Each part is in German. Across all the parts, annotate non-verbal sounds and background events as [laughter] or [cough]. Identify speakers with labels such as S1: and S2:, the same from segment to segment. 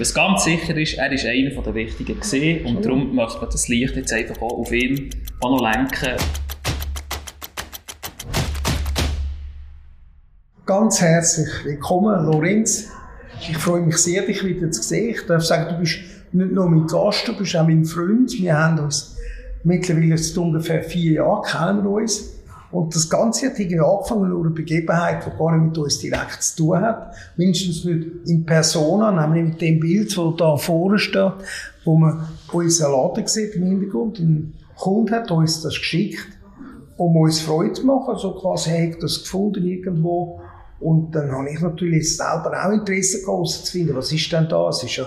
S1: Was ganz sicher ist, er ist einer der Wichtigen gesehen und darum möchte man das Licht jetzt einfach auch auf ihn auch noch lenken.
S2: Ganz herzlich willkommen, Lorenz. Ich freue mich sehr, dich wieder zu sehen. Ich darf sagen, du bist nicht nur mein Gast, du bist auch mein Freund. Wir haben uns mittlerweile seit ungefähr vier Jahren kennen wir uns. Und das Ganze hat irgendwie angefangen durch eine Begebenheit, die gar nicht mit uns direkt zu tun hat. Mindestens nicht in Persona, nämlich mit dem Bild, das da vorne steht, wo man unseren Laden sieht im Hintergrund. Ein Kunde hat uns das geschickt, um uns Freude zu machen. Also quasi, hey, ich das gefunden irgendwo. Und dann habe ich natürlich selber auch Interesse gehabt, was ist denn da? Es ist ja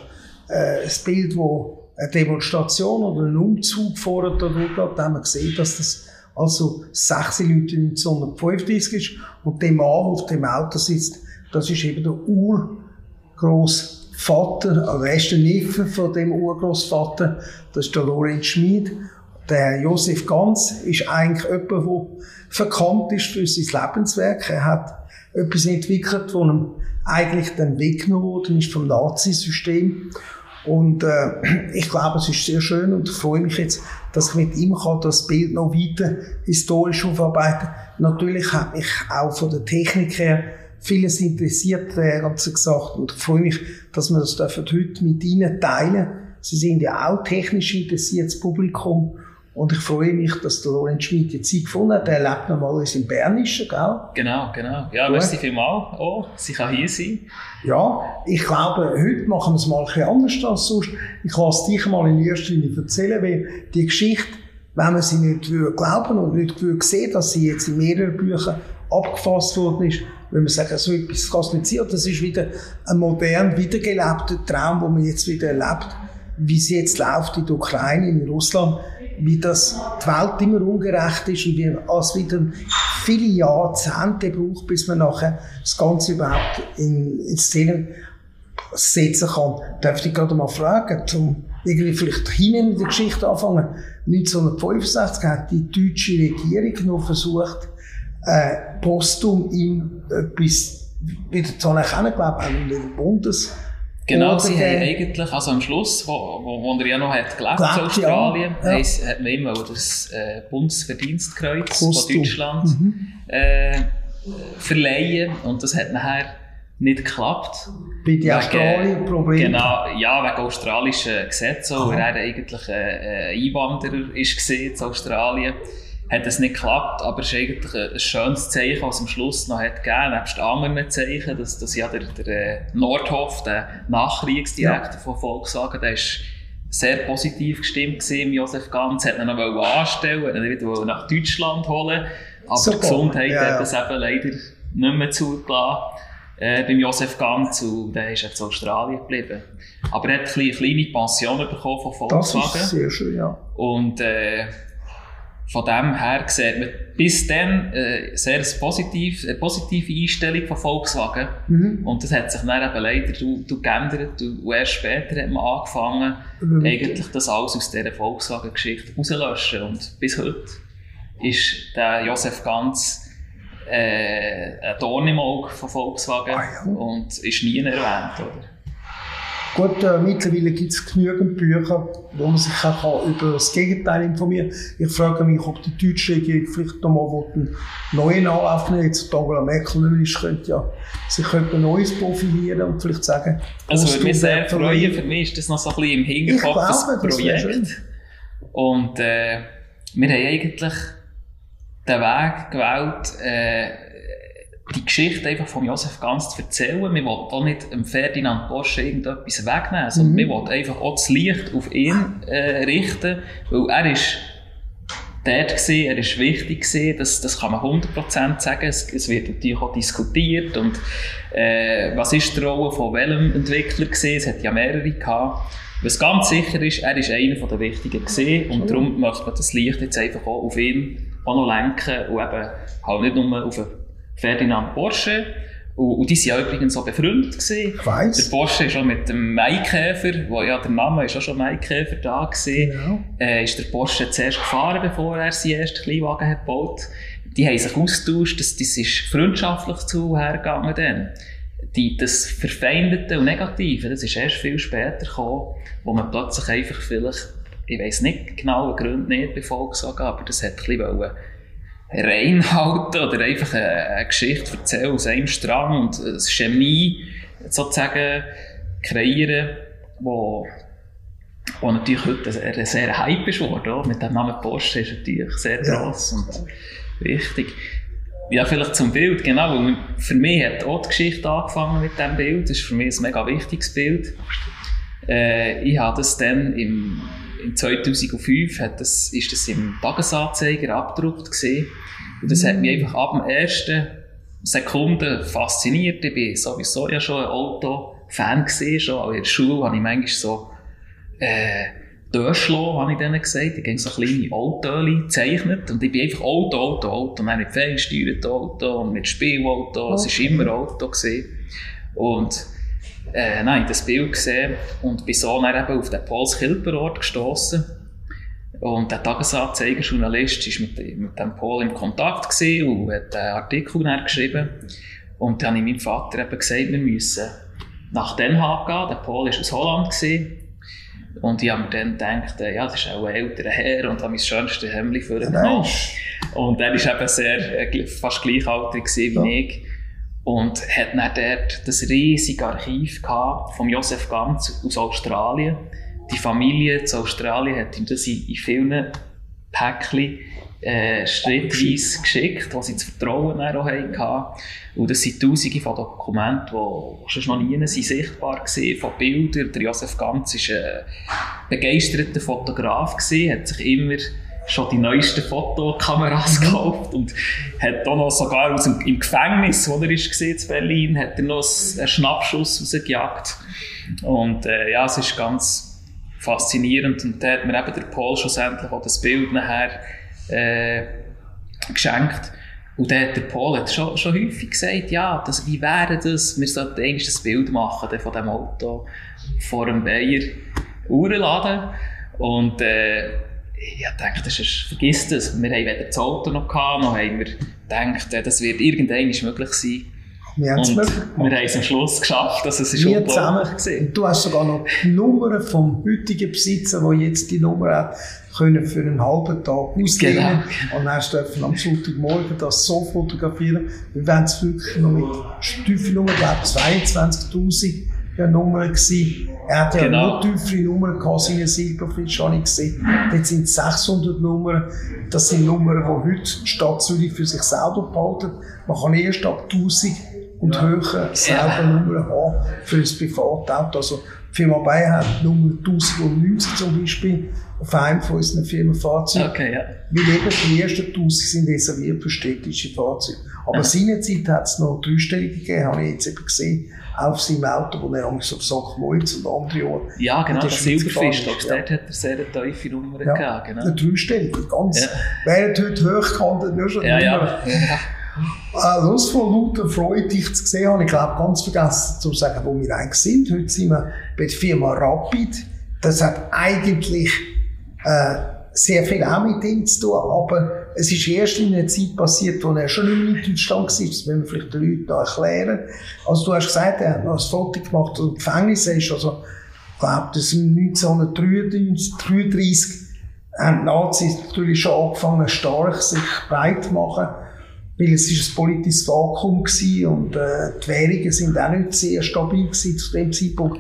S2: äh, ein Bild, wo eine Demonstration oder ein Umzug vorher da durchgeht. Da haben wir gesehen, dass das also sechs Leute 1935 ist. Und der Mann, der auf dem Auto sitzt, das ist eben der Urgroßvater, also er der Neffe von dem Urgroßvater, das ist der Lorenz Schmid. Der Josef Ganz ist eigentlich jemand, der verkannt ist für sein Lebenswerk. Er hat etwas entwickelt, das ihm eigentlich dann weggenommen worden ist vom Nazisystem. Und äh, [clears throat] ich glaube, es ist sehr schön und ich freue mich jetzt, dass ich mit ihm kann das Bild noch weiter historisch aufarbeiten Natürlich hat mich auch von der Technik her vieles interessiert, der ganze gesagt. Und ich freue mich, dass wir das heute mit Ihnen teilen. Sie sind ja auch technisch interessiertes Publikum. Und ich freue mich, dass der Lorenz Schmidt jetzt Zeit gefunden hat. Er lebt normalerweise in Bernischen, gell?
S1: Genau, genau. Ja, Gut. merci vielmals. Oh, sie kann hier sein.
S2: Ja, ich glaube, heute machen wir es mal ein bisschen anders als sonst. Ich lasse dich mal in erster Linie erzählen, weil die Geschichte, wenn man sie nicht glauben und nicht sehen dass sie jetzt in mehreren Büchern abgefasst worden ist, wenn man sagt, so etwas kann es nicht sein. Das ist wieder ein modern wiedergelebter Traum, den man jetzt wieder erlebt, wie es jetzt läuft in der Ukraine, in Russland wie das die Welt immer ungerecht ist und wie es wieder viele Jahrzehnte braucht, bis man nachher das Ganze überhaupt in, in Szene setzen kann. Darf ich gerade mal fragen, um irgendwie vielleicht hinten in der Geschichte anfangen. 1965 hat die deutsche Regierung noch versucht, äh, postum ihm etwas wieder zu anerkennen, glaube ich, auch im Bundes
S1: Genau, sie haben eigentlich, also am Schluss, wo, wo, wo er ja noch hat gelebt in Australien, ja. Ja. hat man immer das äh, Bundesverdienstkreuz Postum. von Deutschland mhm. äh, verleihen und das hat nachher nicht geklappt.
S2: Bei den Australien-Problemen?
S1: Genau, ja, wegen australischen Gesetzen, wo er eigentlich äh, Einwanderer ist in Australien hat es nicht geklappt, aber es ist eigentlich ein schönes Zeichen, was am Schluss noch hat gegeben, nebst anderen Zeichen, dass, dass ja der, der äh, Nordhoff, der Nachkriegsdirektor ja. von Volkswagen, der ist sehr positiv gestimmt gewesen, Josef Ganz, hat ihn noch anstellen, hat ihn wieder nach Deutschland holen, aber die Gesundheit ja, ja. hat das eben leider nicht mehr zugelassen äh, beim Josef Ganz und der ist jetzt in Australien geblieben. Aber er hat eine kleine Pension bekommen von Volkswagen.
S2: Das ist sehr schön, ja.
S1: Und äh, von dem her sieht man bis dann äh, sehr positiv, eine positive Einstellung von Volkswagen. Mhm. Und das hat sich dann eben leider du, du geändert. Und erst später hat man angefangen, mhm. eigentlich das alles aus dieser Volkswagen-Geschichte rauszulöschen. Und bis heute ist der Josef Ganz äh, ein Dorn im Auge von Volkswagen ah, ja. und ist nie erwähnt. Oder?
S2: Gut, äh, mittlerweile gibt es genügend Bücher, wo man sich auch über das Gegenteil informieren kann. Ich frage mich, ob die deutsche Regierung vielleicht nochmal einen neuen Anlauf nehmen Jetzt Angela Merkel nicht ist, könnte ja sich etwas Neues profilieren und vielleicht sagen...
S1: Also würde mich sehr freuen. Für mich ist das noch so ein bisschen im Hinterkopf, das Projekt. Und äh, wir haben eigentlich den Weg gewählt, äh, die Geschichte einfach von Josef Ganz zu erzählen. Wir wollen auch nicht dem Ferdinand Porsche irgendetwas wegnehmen, sondern mhm. wir wollen einfach auch das Licht auf ihn äh, richten, weil er ist dort gewesen, er ist wichtig gewesen, das, das kann man 100% sagen, es, es wird natürlich auch diskutiert. Und äh, was ist die Rolle von welchem Entwickler gewesen, es hat ja mehrere gehabt. Was ganz sicher ist, er ist einer der Wichtigen gewesen. Und darum möchte man das Licht jetzt einfach auch auf ihn auch noch lenken. Und eben halt nicht nur auf Ferdinand Porsche. Und, und die sind ja übrigens so befreundet gewesen.
S2: Ich weiss.
S1: Der Porsche ist schon mit dem Maikäfer, wo ja der Name ist auch schon Maikäfer da gewesen, genau. äh, ist der Porsche zuerst gefahren, bevor er seinen ersten Kleinwagen hat gebaut. Die haben sich austauscht, das, das ist freundschaftlich zuhergegangen dann. die, das Verfeindete und Negative, das ist erst viel später gekommen, wo man plötzlich einfach vielleicht, ich weiß nicht genau den Grund nicht bei Volkswagen, aber das hat ein bisschen reinhalten oder einfach eine, eine Geschichte erzählen aus einem Strang und eine Chemie sozusagen kreieren, wo, wo natürlich heute ein sehr Hype ist worden. Mit dem Namen Porsche ist natürlich sehr gross und wichtig. Ja, vielleicht zum Bild, genau. Für mich hat auch die Geschichte angefangen mit diesem Bild. Das ist für mich ein mega wichtiges Bild. Äh, ich habe das dann im, im 2005 hat das, ist das im Tagesanzeiger abgedruckt gesehen. Und das hat mich einfach ab dem ersten Sekunde fasziniert. Ich bin sowieso ja schon ein Auto-Fan gesehen, schon. Auch in der Schule habe ich manchmal so, äh, Döschlo, habe ich denen gesagt. Ich habe so kleine Autos gezeichnet. Und ich bin einfach Auto, Auto, Auto. Und dann mit ferngesteuertem Auto und mit Spielauto. Es war immer Auto. Gewesen. Und, äh, nein, das Bild gesehen und bin so dann eben auf den Pauls Kilperort gestossen. Und der Tagesanzeiger-Journalist war mit, mit dem Paul in Kontakt und hat einen Artikel geschrieben. Und dann habe ich meinem Vater eben gesagt, wir müssen nach Den Haag gehen. Der Paul war aus Holland. Gewesen. Und ich habe mir dann gedacht, äh, ja, das ist auch ein älterer Herr und habe mein schönstes Hemd für ihn genommen. Und er war eben sehr, äh, fast gleichaltrig wie ja. ich. Und hat dann dort das riesige Archiv gehabt von Josef Ganz aus Australien. Die Familie zu Australien hat ihm das in, in vielen Päckchen äh, schrittweise geschickt, was sie das Vertrauen auch hatten. Und das sind tausende von Dokumenten, die schon noch nie sichtbar waren, von Bildern. Der Josef Ganz war ein begeisterter Fotograf, gewesen, hat sich immer schon die neuesten Fotokameras mhm. gekauft und hat auch noch sogar aus dem, im Gefängnis, wo er war in Berlin, hat er noch einen Schnappschuss rausgejagt. Und äh, ja, es ist ganz faszinierend und da hat mir eben der Paul schlussendlich auch das Bild nachher äh, geschenkt. Und dann hat der Paul hat schon, schon häufig gesagt, ja, das, wie wäre das, wir sollten eigentlich das Bild machen von dem Auto vor dem Bayer Uhrenladen. Und äh, ich dachte, das ist, vergiss das, wir haben weder das Auto noch gehabt, noch haben wir gedacht, das wird irgendwann möglich sein. Wir haben es möglich Wir haben es am Schluss geschafft, dass es ist
S2: wir zusammen, und Du hast sogar noch die Nummern vom heutigen Besitzer, der jetzt die Nummer hat, können für einen halben Tag ausleihen. Genau. Und dann dürfen am Sonntagmorgen das so fotografieren. Wir werden es wirklich noch mit Stufennummer, glaube 22.000 Nummern gewesen. Er hat ja genau. noch tiefere Nummern gehabt, seine Silberfisch habe ich gesehen. Dort sind 600 Nummern. Das sind Nummern, die heute die Stadt Zürich für sich selber behalten. Man kann erst ab 1000 und ja. höher selber ja. Nummern haben für ein Privatauto. Also, die Firma Bayer hat Nummer 1090 zum Beispiel auf einem von unseren Firmenfahrzeugen.
S1: Okay, ja.
S2: Weil eben die ersten 1000 sind reserviert für städtische Fahrzeuge. Aber ja. seinerzeit hat es noch dreistellige gegeben, habe ich jetzt eben gesehen, auf seinem Auto, wo er auch so St. Moritz und andere Orte.
S1: Ja, genau, der Silberfisch, ja. dort hat er sehr tiefe Nummern ja, gehabt. Genau.
S2: Eine dreistellige, ganz. Ja. Während heute hochgehandelt, nur schon
S1: ja, ja. ja.
S2: Also, es von lauter Freude, dich zu sehen, habe ich glaube ganz vergessen zu sagen, wo wir eigentlich sind. Heute sind wir bei der Firma Rapid. Das hat eigentlich äh, sehr viel auch mit ihm zu tun, aber es ist erst in einer Zeit passiert, wo er schon nicht mehr in Deutschland war. Das müssen wir vielleicht den Leuten noch erklären. Also du hast gesagt, er hat noch ein Foto gemacht, und Gefängnis ist, also ich glaube, das sind 1933, haben die Nazis natürlich schon angefangen, stark sich breit zu machen weil es ist ein politisches Vakuum gewesen und äh, die Währungen sind auch nicht sehr stabil gewesen zu dem Zeitpunkt.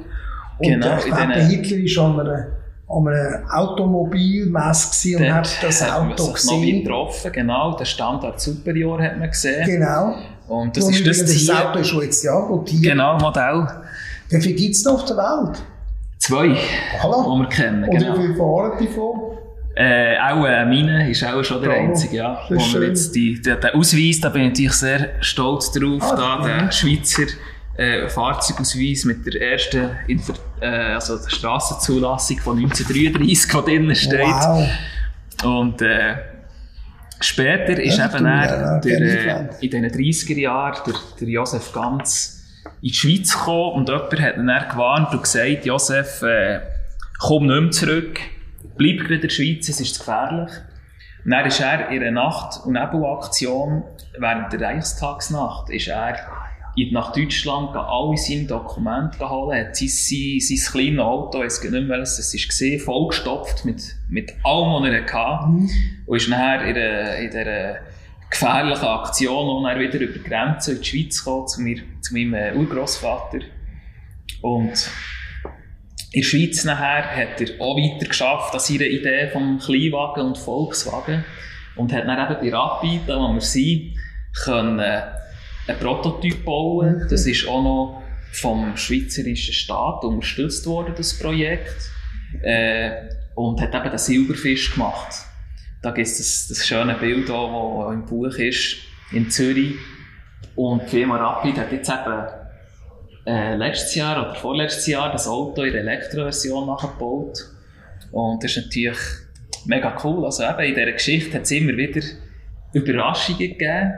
S2: Und genau, ich glaube, Hitler ist an einer, an einer Automobilmesse und hat das Auto gesehen.
S1: Noch getroffen, genau, der Standard Superior hat man gesehen.
S2: Genau.
S1: Und das und ist das, das
S2: Auto ist schon jetzt ja rotiert.
S1: Genau, Modell.
S2: Wie viel gibt es noch auf der Welt?
S1: Zwei, voilà. die wir kennen.
S2: Und genau. wie viele fahren die von?
S1: Äh, auch äh, meine ist auch schon der einzige, ja. Wo wir jetzt die, der, der Ausweis, da bin ich natürlich sehr stolz drauf, ah, da, der ja. Schweizer äh, Fahrzeugausweis mit der ersten Inter äh, also der Strassenzulassung von 1933, die drinnen steht. Wow. Und äh, später ist ja, eben er, der, äh, in den 30er Jahren der, der Josef Ganz in die Schweiz gekommen und jemand hat ihn dann gewarnt und gesagt, Josef, äh, komm nicht mehr zurück bleib gerade in der Schweiz, es ist gefährlich. Und dann ist er in einer Nacht- und Nebelaktion während der Reichstagsnacht ist er nach Deutschland alle seine Dokumente holen, hat sein, sein, sein kleines Auto, ich weiß nicht mehr, was das war, vollgestopft mit, mit allem, was er hatte. Mhm. Und ist nachher in, der, in dieser gefährlichen Aktion, wo er wieder über die Grenze in die Schweiz kam, zu, mir, zu meinem äh, Urgroßvater. Und in der Schweiz nachher hat er auch weiter geschafft an seiner Idee vom Kleinwagen und Volkswagen und hat dann eben bei Rapid, wo wir sind, können äh, einen Prototyp bauen. Mhm. Das ist auch noch vom schweizerischen Staat unterstützt worden, das Projekt. Äh, und hat eben den Silberfisch gemacht. Da gibt es das, das schöne Bild, das im Buch ist, in Zürich. Und die Firma Rapid hat jetzt eben äh, letztes Jahr oder vorletztes Jahr das Auto in der Elektroversion nachgebaut. Und das ist natürlich mega cool. Also eben in dieser Geschichte hat es immer wieder Überraschungen gegeben.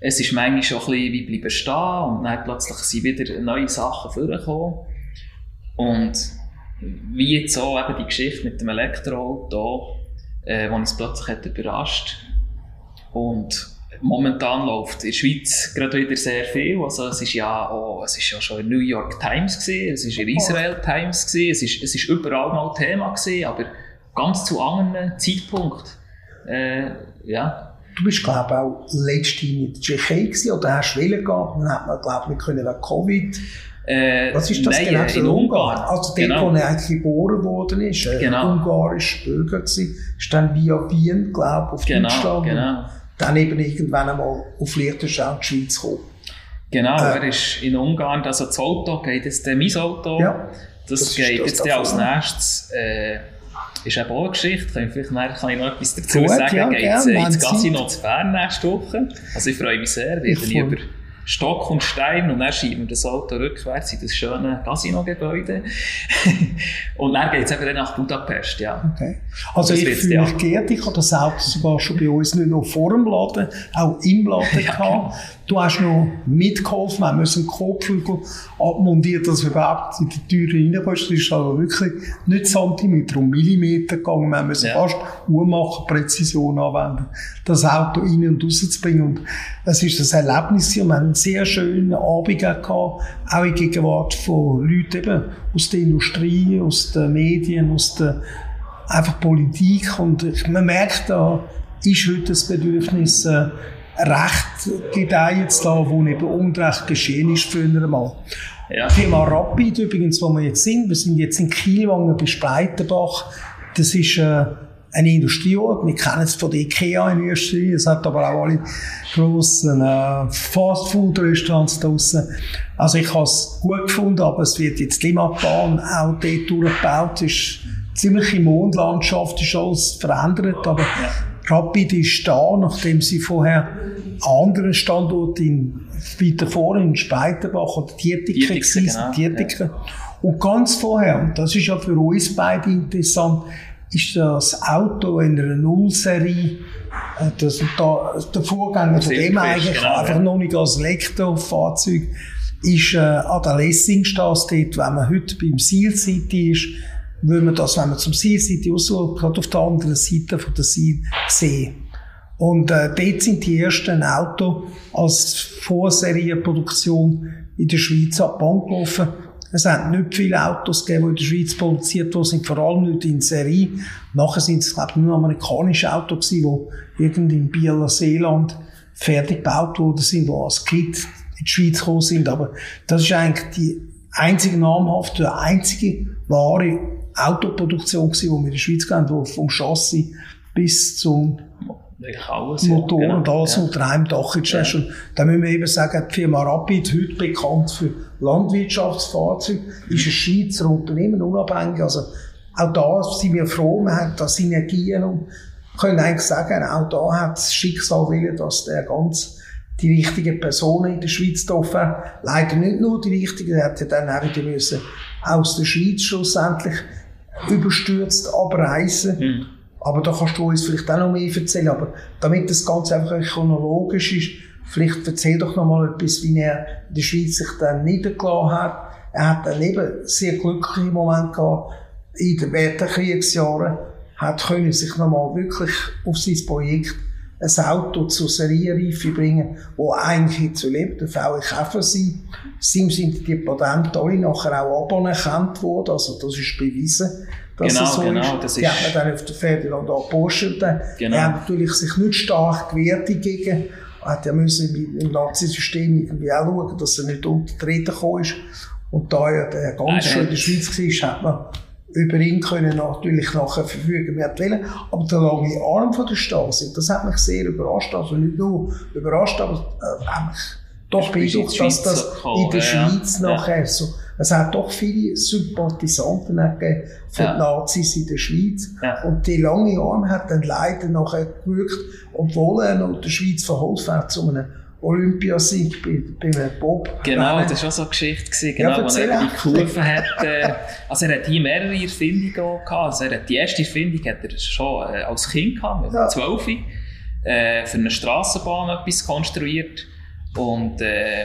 S1: Es ist manchmal schon ein bisschen wie bleiben stehen und dann plötzlich sind wieder neue Sachen vorgekommen. Und wie jetzt auch eben die Geschichte mit dem Elektroauto, äh, wo uns plötzlich hat überrascht. Und momentan läuft in der Schweiz gerade wieder sehr viel. Also es ist ja auch, es ist ja schon in New York Times gewesen, es ist in Israel Times gewesen, es ist, es ist überall mal Thema gewesen, aber ganz zu anderen Zeitpunkt. Äh, ja.
S2: Du bist, glaube ich, auch letztens in der Tschechei oder hast du Welle gehabt? Dann hat man, glaube ich, nicht können wegen Covid.
S1: Äh,
S2: Was ist das
S1: nein,
S2: genau?
S1: in Ungarn.
S2: Also dort,
S1: genau.
S2: wo er eigentlich geboren worden ist. Äh,
S1: Genau.
S2: Ungarischer Bürger gewesen. Ist dann via Wien, glaube ich, auf
S1: Genau,
S2: Deutschland.
S1: genau.
S2: Dann eben irgendwann einmal auf Liechtenstein in die Schweiz gekommen.
S1: Genau,
S2: Äh.
S1: er ist in Ungarn, also das Auto geht jetzt, äh, mein Auto,
S2: Ja.
S1: das,
S2: Das
S1: geht
S2: das
S1: jetzt als nächstes, äh, ist eben auch eine Geschichte, kann ich, vielleicht nachher kann ich noch etwas dazu
S2: Gut,
S1: sagen,
S2: ja,
S1: geht äh,
S2: wenn
S1: ins Casino zu Bern nächste Woche, also ich freue mich sehr, werde ich über Stock und Stein und dann schieben wir das Auto rückwärts in das schöne Casino-Gebäude. [laughs] Und dann geht es eben nach Budapest, ja.
S2: Okay. Also
S1: Das
S2: ich fühle mich geehrt, ich habe das Auto sogar schon bei uns nicht nur vor dem Laden, auch im Laden [laughs]
S1: Ja,
S2: gehabt. Du hast noch mitgeholfen, wir müssen einen Kotflügel abmontieren, dass wir überhaupt in die Türe reinkommen. Das ist also wirklich nicht Zentimeter, um Millimeter gegangen. Wir müssen
S1: Ja.
S2: fast Uhrmacherpräzision anwenden, das Auto rein und raus zu bringen. Und es ist ein Erlebnis gewesen. wir haben einen sehr schönen Abend gehabt, auch in Gegenwart von Leuten eben aus der Industrie, aus den Medien, aus der einfach Politik und man merkt, da ist heute das Bedürfnis, äh, Recht gedeihen zu lassen, wo eben Unrecht geschehen ist früher einmal.
S1: Ja.
S2: Firma Rapid übrigens, wo wir jetzt sind, wir sind jetzt in Kielwangen bei Spreitenbach, das ist äh, ein Industrieort, wir kennen es von der Ikea in Österreich, es hat aber auch alle grossen äh, Fastfood-Restaurants draussen. Also ich habe es gut gefunden, aber es wird jetzt die Limmatbahn auch dort durchgebaut, ist ziemliche Mondlandschaft, ist alles verändert, aber Rapid ist da, nachdem sie vorher an anderen Standorten in, weiter vorne in Speitenbach oder Tietike gewesen,
S1: genau,
S2: Tietike. Und ganz vorher, und das ist ja für uns beide interessant, ist das Auto in einer Nullserie, äh, das, da, der Vorgänger von dem eigentlich,
S1: genau,
S2: einfach
S1: ja.
S2: noch nicht als Elektrofahrzeug, ist äh, an der Lessingstrasse dort, wenn man heute beim Seal City ist, würde man das, wenn man zum Seal City ausschaut, gerade auf der anderen Seite von der sehen. Und äh, dort sind die ersten Autos als Vorserienproduktion in der Schweiz ab Bahn gelaufen. Es hat nicht viele Autos gegeben, die in der Schweiz produziert wurden, sind vor allem nicht in Serie. Nachher sind es, glaube ich, nur amerikanische Autos die irgendwie in Bieler Seeland fertig gebaut worden sind, die als Kit in die Schweiz gekommen sind. Aber das ist eigentlich die einzige namhafte, einzige wahre Autoproduktion gewesen, die wir in der Schweiz haben, die vom Chassis bis zum
S1: alles, ja,
S2: Motor
S1: genau.
S2: und alles
S1: Ja.
S2: unter einem Dach jetzt hast. Und da müssen wir eben sagen, die Firma Rapid, heute bekannt für Landwirtschaftsfahrzeuge, ist ein Schweizer Unternehmen, unabhängig. Also auch da sind wir froh, wir haben da Synergien und können eigentlich sagen, auch da hat das Schicksal willen, dass der ganz die richtigen Personen in der Schweiz getroffen. Leider nicht nur die richtigen, er hat ja dann auch wieder müssen aus der Schweiz schlussendlich überstürzt abreisen.
S1: Hm.
S2: Aber da kannst du uns vielleicht auch noch mehr erzählen. Aber damit das Ganze einfach chronologisch ist, vielleicht erzähl doch noch mal etwas, wie er in der Schweiz sich dann niedergelassen hat. Er hat dann eben sehr glückliche Momente gehabt in den während der Kriegsjahren, hat können sich noch mal wirklich auf sein Projekt ein Auto zur Serienreife bringen, wo eigentlich zu lebt, der VW Käfer sein. Sim sind die Patente alle nachher auch anerkannt worden, also das ist bewiesen. Dass
S1: genau,
S2: es so
S1: genau,
S2: ist.
S1: das
S2: die
S1: ist-
S2: hat man dann auf der Ferdinand gepostet.
S1: Genau.
S2: Er hat natürlich sich nicht stark gewehrt dagegen. Er hat ja müssen im Nazi-System irgendwie auch schauen, dass er nicht unter die gekommen ist. Und da er ganz
S1: Nein,
S2: schön in der
S1: der-
S2: Schweiz war, hat man über ihn können natürlich nachher verfügen, wer wollen. Aber der lange Arm von der Stasi, das hat mich sehr überrascht. Also nicht nur überrascht, aber äh, hat mich doch beeindruckt, dass das
S1: gekommen,
S2: in der
S1: ja,
S2: Schweiz
S1: ja.
S2: nachher so, es hat doch viele Sympathisanten gegeben für
S1: Ja.
S2: Nazis in der Schweiz.
S1: Ja.
S2: Und die lange Arm hat dann leider nachher gewirkt, obwohl er noch der Schweiz verholfen hat zu einem Olympiasieg bei, bei einem Bob.
S1: Genau, das war auch so eine Geschichte, gewesen,
S2: Ja,
S1: genau, wo
S2: erzähl
S1: er die. Kurve hat. Äh, also er hat hier mehrere Erfindungen auch gehabt. Also er hat die erste Erfindung hat er schon äh, als Kind gehabt, mit
S2: Ja.
S1: 12, äh, für eine Strassenbahn etwas konstruiert. Und äh,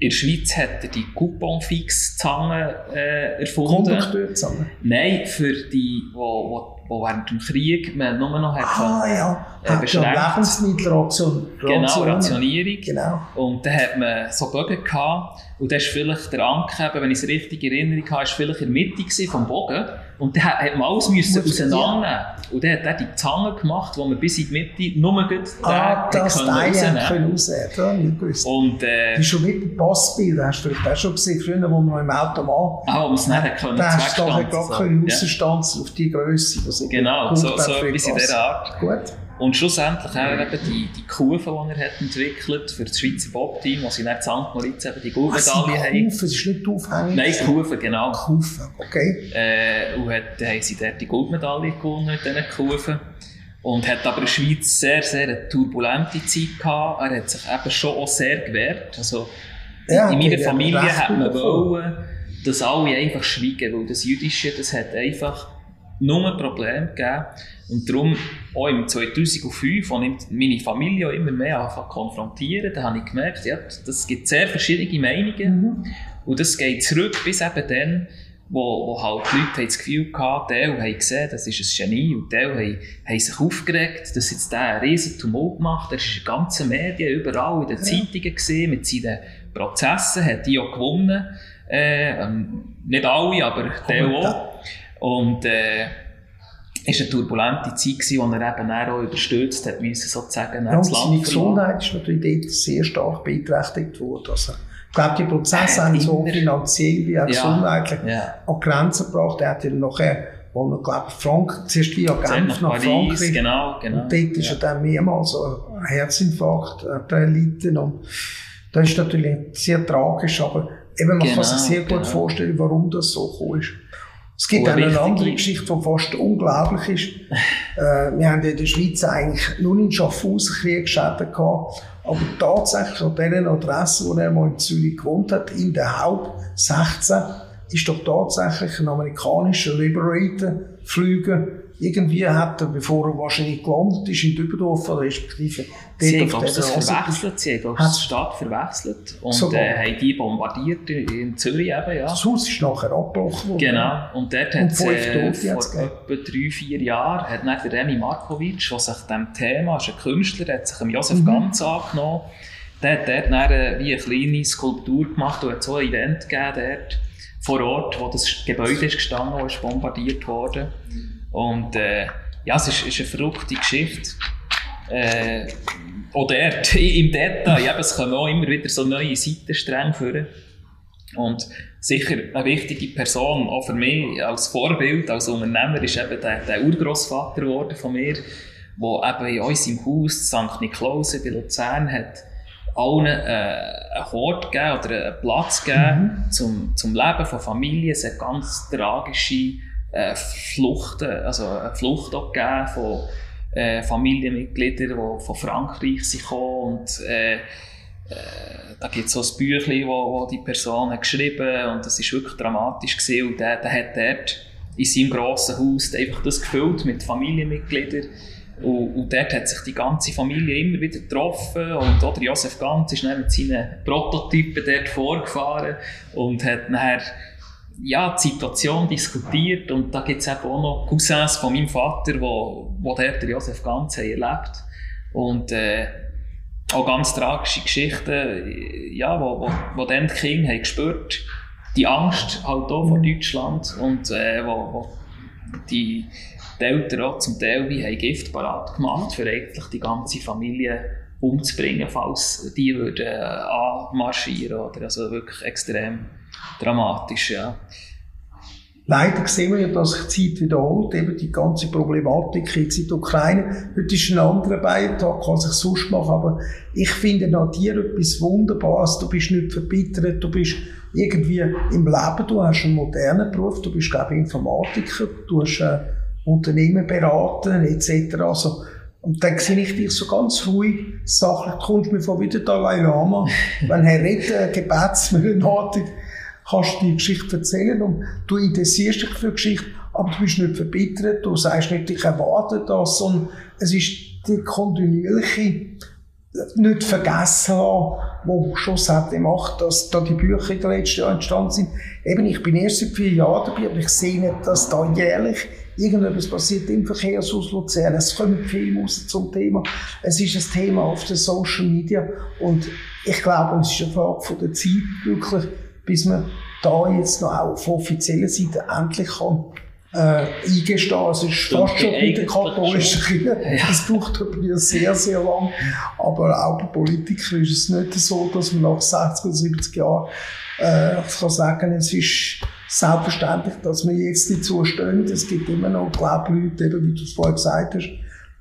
S1: in der Schweiz hat er die Coupon-Fix-Zange äh, erfunden.
S2: Kondukteur zusammen.
S1: Nein, für die, wo, wo, wo während dem Krieg man nur noch hat
S2: Ah ja,
S1: äh,
S2: ja
S1: beschränkt.
S2: Lebensmittelration.
S1: Genau,
S2: Rationen.
S1: Rationierung.
S2: Genau.
S1: Und dann hat man so Bogen gehabt. Und dann ist vielleicht der Anker, wenn ich es richtig in Erinnerung habe, ist vielleicht in der Mitte vom Bogen. Und dann hat hat man alles müssen auseinandernehmen. Und dann hat er die Zange gemacht, wo man bis in die Mitte nur gut
S2: Ah,
S1: den
S2: das
S1: können rausnehmen.
S2: hat rausnehmen. Das.
S1: Und, äh,
S2: Das ist schon mit dem Passbild, hast du auch schon gesehen, früher, wo man im Automat
S1: ah, um es nicht können,
S2: da hast du gerade können
S1: Ja.
S2: rausstanzen auf die Größe. Das ist
S1: Genau, so, so etwas in dieser Art.
S2: Gut.
S1: Und schlussendlich auch eben die, die Kufen, die er hat entwickelt für das Schweizer Bob-Team, wo sie dann in St. Moritz eben die Goldmedaille haben.
S2: Kufen? Es ist nicht aufhängig.
S1: Nein, Kufen, genau.
S2: Kufen, okay.
S1: Äh, und hat, haben sie dort die Goldmedaille gewonnen mit diesen Kufen. Und hat aber in der Schweiz sehr, sehr eine turbulente Zeit gehabt. Er hat sich eben schon auch sehr gewehrt. Also,
S2: Ja,
S1: in meiner Familie hat man wollen, dass alle einfach schweigen, weil das Jüdische, das hat einfach nur ein Problem gegeben. Und darum, auch im 2005, als ich meine Familie immer mehr angefangen zu konfrontieren, da habe ich gemerkt, ja, das gibt sehr verschiedene Meinungen.
S2: Mhm.
S1: Und das geht zurück bis eben dann, wo, wo halt die Leute das Gefühl hatten, die haben gesehen, das ist ein Genie, und die haben, haben sich aufgeregt, dass jetzt der einen riesen Tumult macht. Er ist in den ganzen Medien, überall in den Zeitungen gesehen, mit seinen Prozessen, hat die auch gewonnen. Äh, ähm, nicht alle, aber die auch. Und äh, es war eine turbulente Zeit, gewesen, wo er eben auch überstürzt hat, müssen sozusagen
S2: Ja, und seine. Gesundheit ist natürlich dort sehr stark beeinträchtigt worden. Also, ich glaube, die Prozesse
S1: hat
S2: haben so finanziell wie auch
S1: Ja.
S2: gesundheitlich
S1: Ja.
S2: an Grenzen gebracht. Er hat ja nachher, wo er, glaube ich, Frank, zuerst via Genf nach
S1: Paris,
S2: Frankreich.
S1: genau, genau.
S2: Und dort ist er dann mehrmals einen Herzinfarkt er erlitten. Und das ist natürlich sehr tragisch, aber eben, man
S1: Genau,
S2: kann sich sehr gut
S1: genau.
S2: vorstellen, warum das so gekommen ist. Es gibt
S1: Oh,
S2: auch eine andere Geschichte, die fast unglaublich ist. äh, wir haben in der Schweiz eigentlich nur in Schaffhausen Kriegsschäden gehabt, aber tatsächlich an dieser Adresse, wo er mal in Zürich gewohnt hat, in der Haupt 16, ist doch tatsächlich ein amerikanischer Liberator-Flüger irgendwie hat er, bevor er wahrscheinlich gelandet ist, in Dübendorf, respektive
S1: Sie
S2: dort Straße-
S1: verwechselt. Sie haben, die Stadt verwechselt. Und
S2: Sogar.
S1: äh, haben die bombardiert in, Zürich eben, ja.
S2: Das Haus ist nachher abgebrochen worden.
S1: Genau. Und dort hat es äh, vor etwa drei, vier Jahren hat dann der Remy Markovic, der sich dem Thema, ist ein Künstler, hat sich dem Josef
S2: Mhm.
S1: Ganz angenommen. Der hat dort dann äh, wie eine kleine Skulptur gemacht und hat so ein Event gegeben dort vor Ort, wo das Gebäude ist gestanden, wo ist bombardiert wurde. Und äh, ja, es ist, ist eine verrückte Geschichte. Äh, auch dort, [laughs] im Detail, eben, es kommen auch immer wieder so neue Seitenstränge führen. Und sicher eine wichtige Person, auch für mich als Vorbild, als Unternehmer, ist eben der, der Urgroßvater geworden von mir, der eben in unserem Haus, St. Niklausen bei Luzern, hat allen äh, einen Hort gegeben oder einen Platz gegeben zum, zum Leben von Familien. Es hat ganz tragische äh, Fluchten, also eine Flucht auch gegeben von äh, Familienmitgliedern, die von Frankreich sind gekommen und äh, äh, da gibt es so ein Büchlein, wo, wo die Person hat geschrieben und das ist wirklich dramatisch gewesen. und der, der hat dort in seinem grossen Haus einfach das gefüllt mit Familienmitgliedern und, und dort hat sich die ganze Familie immer wieder getroffen und auch der Josef Ganz ist dann mit seinen Prototypen dort vorgefahren und hat nachher ja, die Situation diskutiert und da gibt es eben auch noch Cousins von meinem Vater, wo, wo der Josef Ganz erlebt. Und äh, auch ganz tragische Geschichten, ja, wo, wo, wo dann die Kinder haben gespürt die Angst halt auch vor Deutschland und äh, wo, wo die, die Eltern auch zum Teil wie haben Gift parat gemacht, für eigentlich die ganze Familie umzubringen, falls die würden äh, anmarschieren oder also wirklich extrem dramatisch, ja.
S2: Leider sehen wir ja, dass sich die Zeit wiederholt, eben die ganze Problematik jetzt in der Ukraine. Heute ist ein anderer Beitrag, kann sich sonst machen, aber ich finde an dir etwas Wunderbares. Du bist nicht verbittert, du bist irgendwie im Leben, du hast einen modernen Beruf, du bist, glaube ich, Informatiker, du hast äh, Unternehmen beraten, etc. Also, und dann sehe ich dich so ganz ruhig, sachlich, du kommst mir vor wie der Dalai Lama, [laughs] wenn er redet, äh, gebetsmühlenartig, kannst du die Geschichte erzählen und du interessierst dich für Geschichte, aber du bist nicht verbittert, du sagst nicht, ich erwarte das, sondern es ist die kontinuierliche, nicht vergessen haben, wo schon seitdem macht, dass da die Bücher in den letzten Jahren entstanden sind. Eben, ich bin erst seit vier Jahren dabei, aber ich sehe nicht, dass da jährlich irgendetwas passiert im Verkehrshaus Luzern. Es kommen Filme raus zum Thema. Es ist ein Thema auf den Social Media und ich glaube, es ist eine Frage von der Zeit, wirklich, bis man da jetzt noch auch auf offizieller Seite endlich kann äh, eingestehen. Es ist fast schon bei der katholischen Kirche. Es braucht aber sehr, sehr lang. Aber auch bei Politikern ist es nicht so, dass man nach 60 oder 70 Jahren äh, kann sagen, es ist selbstverständlich, dass wir jetzt dazu stehen. Es gibt immer noch, glaube ich, Leute, eben, wie du es vorher gesagt hast,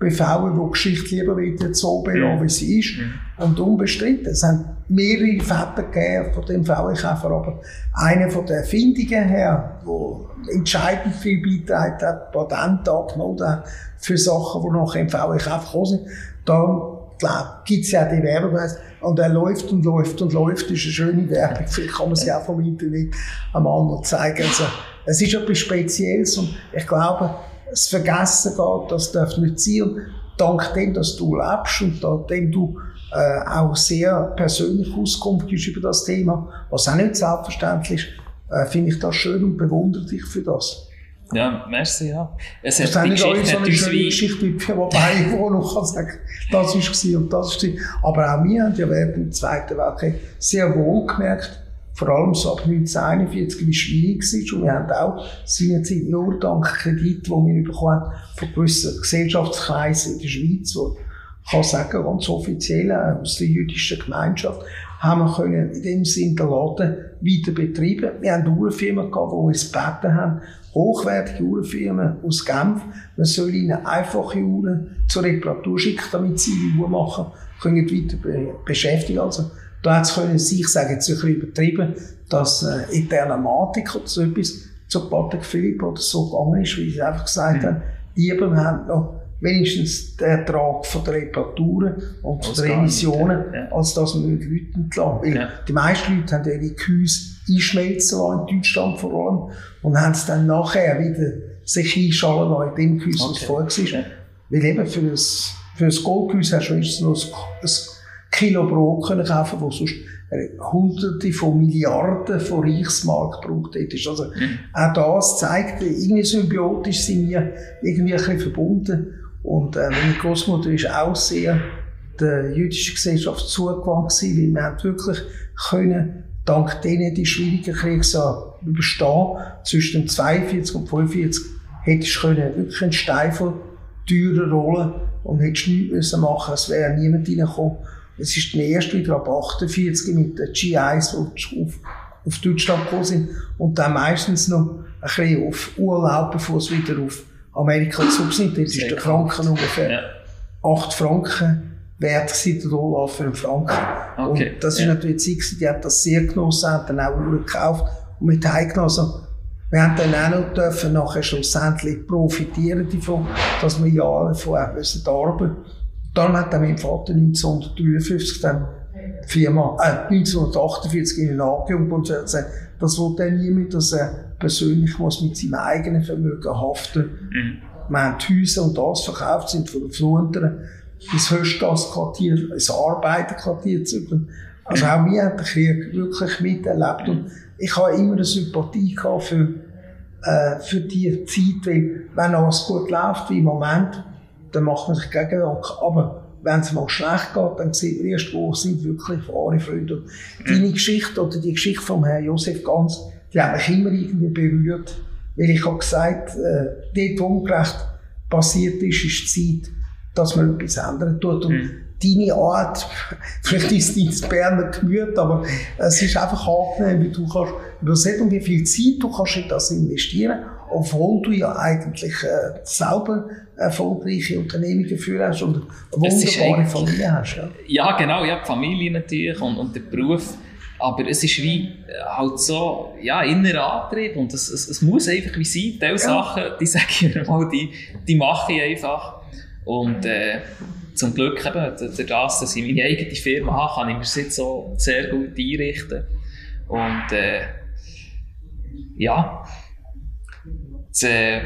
S2: BVer, die Geschichte lieber wieder so belassen, wie sie ist. Und unbestritten. Es haben mehrere Väter gegeben von dem VW-Käfer, aber einer von den Erfindungen her, der entscheidend viel beigetragen hat, Patent angenommen hat für Sachen, die nachher im VW-Käfer gekommen sind, da gibt es ja die Werbung, und er läuft und läuft und läuft, das ist eine schöne Werbung, vielleicht kann man sie auch vom Internet am anderen zeigen. Also, es ist etwas Spezielles und ich glaube, das Vergessen geht, das darf nicht sein. Und dank dem, dass du lebst und dank dem du äh, auch sehr persönlich Auskunft gibst über das Thema, was auch nicht selbstverständlich ist, äh, finde ich das schön und bewundere dich für das.
S1: Ja, merci, ja.
S2: Es das hat die Geschichte so eine schöne wie... Geschichte, wobei ich auch noch kann sagen, das war und das war. Aber auch wir haben ja während dem Zweiten Weltkrieg sehr wohl gemerkt, vor allem so ab 1941, wie schwierig ist. Und wir haben auch seinerzeit nur dank Kredit, die wir bekommen haben, von gewissen Gesellschaftskreisen in der Schweiz, wo ich kann sagen, ganz offiziell äh, aus der jüdischen Gemeinschaft, haben wir können in dem Sinne den Laden weiter betreiben. Wir haben Uhrenfirmen gehabt, die uns gebeten haben, hochwertige Uhrenfirmen aus Genf, man soll ihnen einfache Uhren zur Reparatur schicken, damit sie die Uhr machen, können weiter beschäftigen. Also, da hat es können sich, sage jetzt ein bisschen übertrieben, dass äh, Eternamatik oder so etwas zu Patrick Philipp oder so gegangen ist, wie sie einfach gesagt mhm. haben, lieber wir haben noch wenigstens den Ertrag von der Reparaturen und von der Emissionen, ja. als dass wir mit Leuten entlassen. Ja. die meisten Leute haben ihre Gehäuse einschmelzen lassen, in Deutschland vor allem, und haben es dann nachher wieder sich einschalten lassen in dem Gehäuse, okay. was vorher war. Ja. Weil eben für das, für das Goldgehäuse hast du wenigstens noch ein Kilo Brot können kaufen, wo sonst Hunderte von Milliarden von Reichsmark gebraucht hättest. Also, mhm. auch das zeigt, irgendwie symbiotisch sind wir irgendwie ein bisschen verbunden. Und äh, meine Großmutter ist auch sehr der jüdischen Gesellschaft zugewandt gewesen, weil wir haben wirklich können, dank denen die schwierigen Kriegsjahre überstehen. Zwischen dem 42 und 45 hättest du können wirklich einen Steifel teurer rollen und hättest nichts machen müssen. Es wäre niemand reingekommen. Es ist der erste wieder ab 48 mit den GIs, die auf, auf Deutschland gekommen sind. Und dann meistens noch ein bisschen auf Urlaub, bevor es wieder auf Amerika zurück sind. Dort ist der Franken ungefähr ja. 8 Franken wert gewesen, der Dollar für einen Franken. Okay. Und das ist ja. natürlich die Zeit, die hat das sehr genossen, hat dann auch Uhren gekauft und mit heimgenommen. Also, wir haben dann auch noch dürfen nachher schlussendlich profitieren davon, dass wir Jahre vorher arbeiten Darum hat dann mein Vater 1953 dann Firma, äh, 1948 in den Angehoben und gesagt, das will dann niemand, dass er persönlich muss mit seinem eigenen Vermögen haften. Mhm. Wir haben die Häuser und das verkauft, sind von der Flunteren ins Höchstgasquartier, ins Arbeiterquartier zu Also auch wir haben den Krieg wirklich miterlebt und ich habe immer eine Sympathie gehabt für, äh, für diese Zeit, weil wenn alles gut läuft, wie im Moment, dann macht man sich Gegenwehr. Aber wenn es mal schlecht geht, dann sieht man erst, wo sind wirklich wahre Freunde. Und mhm. deine Geschichte oder die Geschichte vom Herrn Josef Ganz, die hat mich immer irgendwie berührt. Weil ich habe gesagt, äh, dort, wo ungerecht passiert ist, ist die Zeit, dass man etwas ändern tut. Und mhm. deine Art, [laughs] vielleicht ist es dein Berner Gemüt, aber es ist einfach angenehm, wie du kannst übersetzen, wie viel Zeit du kannst in das investieren obwohl du ja eigentlich äh, selber erfolgreiche Unternehmungen für hast und eine wunderbare Familie hast. Ja.
S1: ja, genau, ja, die Familie natürlich und, und der Beruf. Aber es ist wie äh, halt so, ja, innerer Antrieb und es, es, es muss einfach wie sein. Diese ja. Sachen, die [laughs] sage ich mal, die, die mache ich einfach. Und äh, zum Glück eben, durch das, dass ich meine eigene Firma habe, kann ich mir das jetzt so sehr gut einrichten. Und äh, ja, das äh,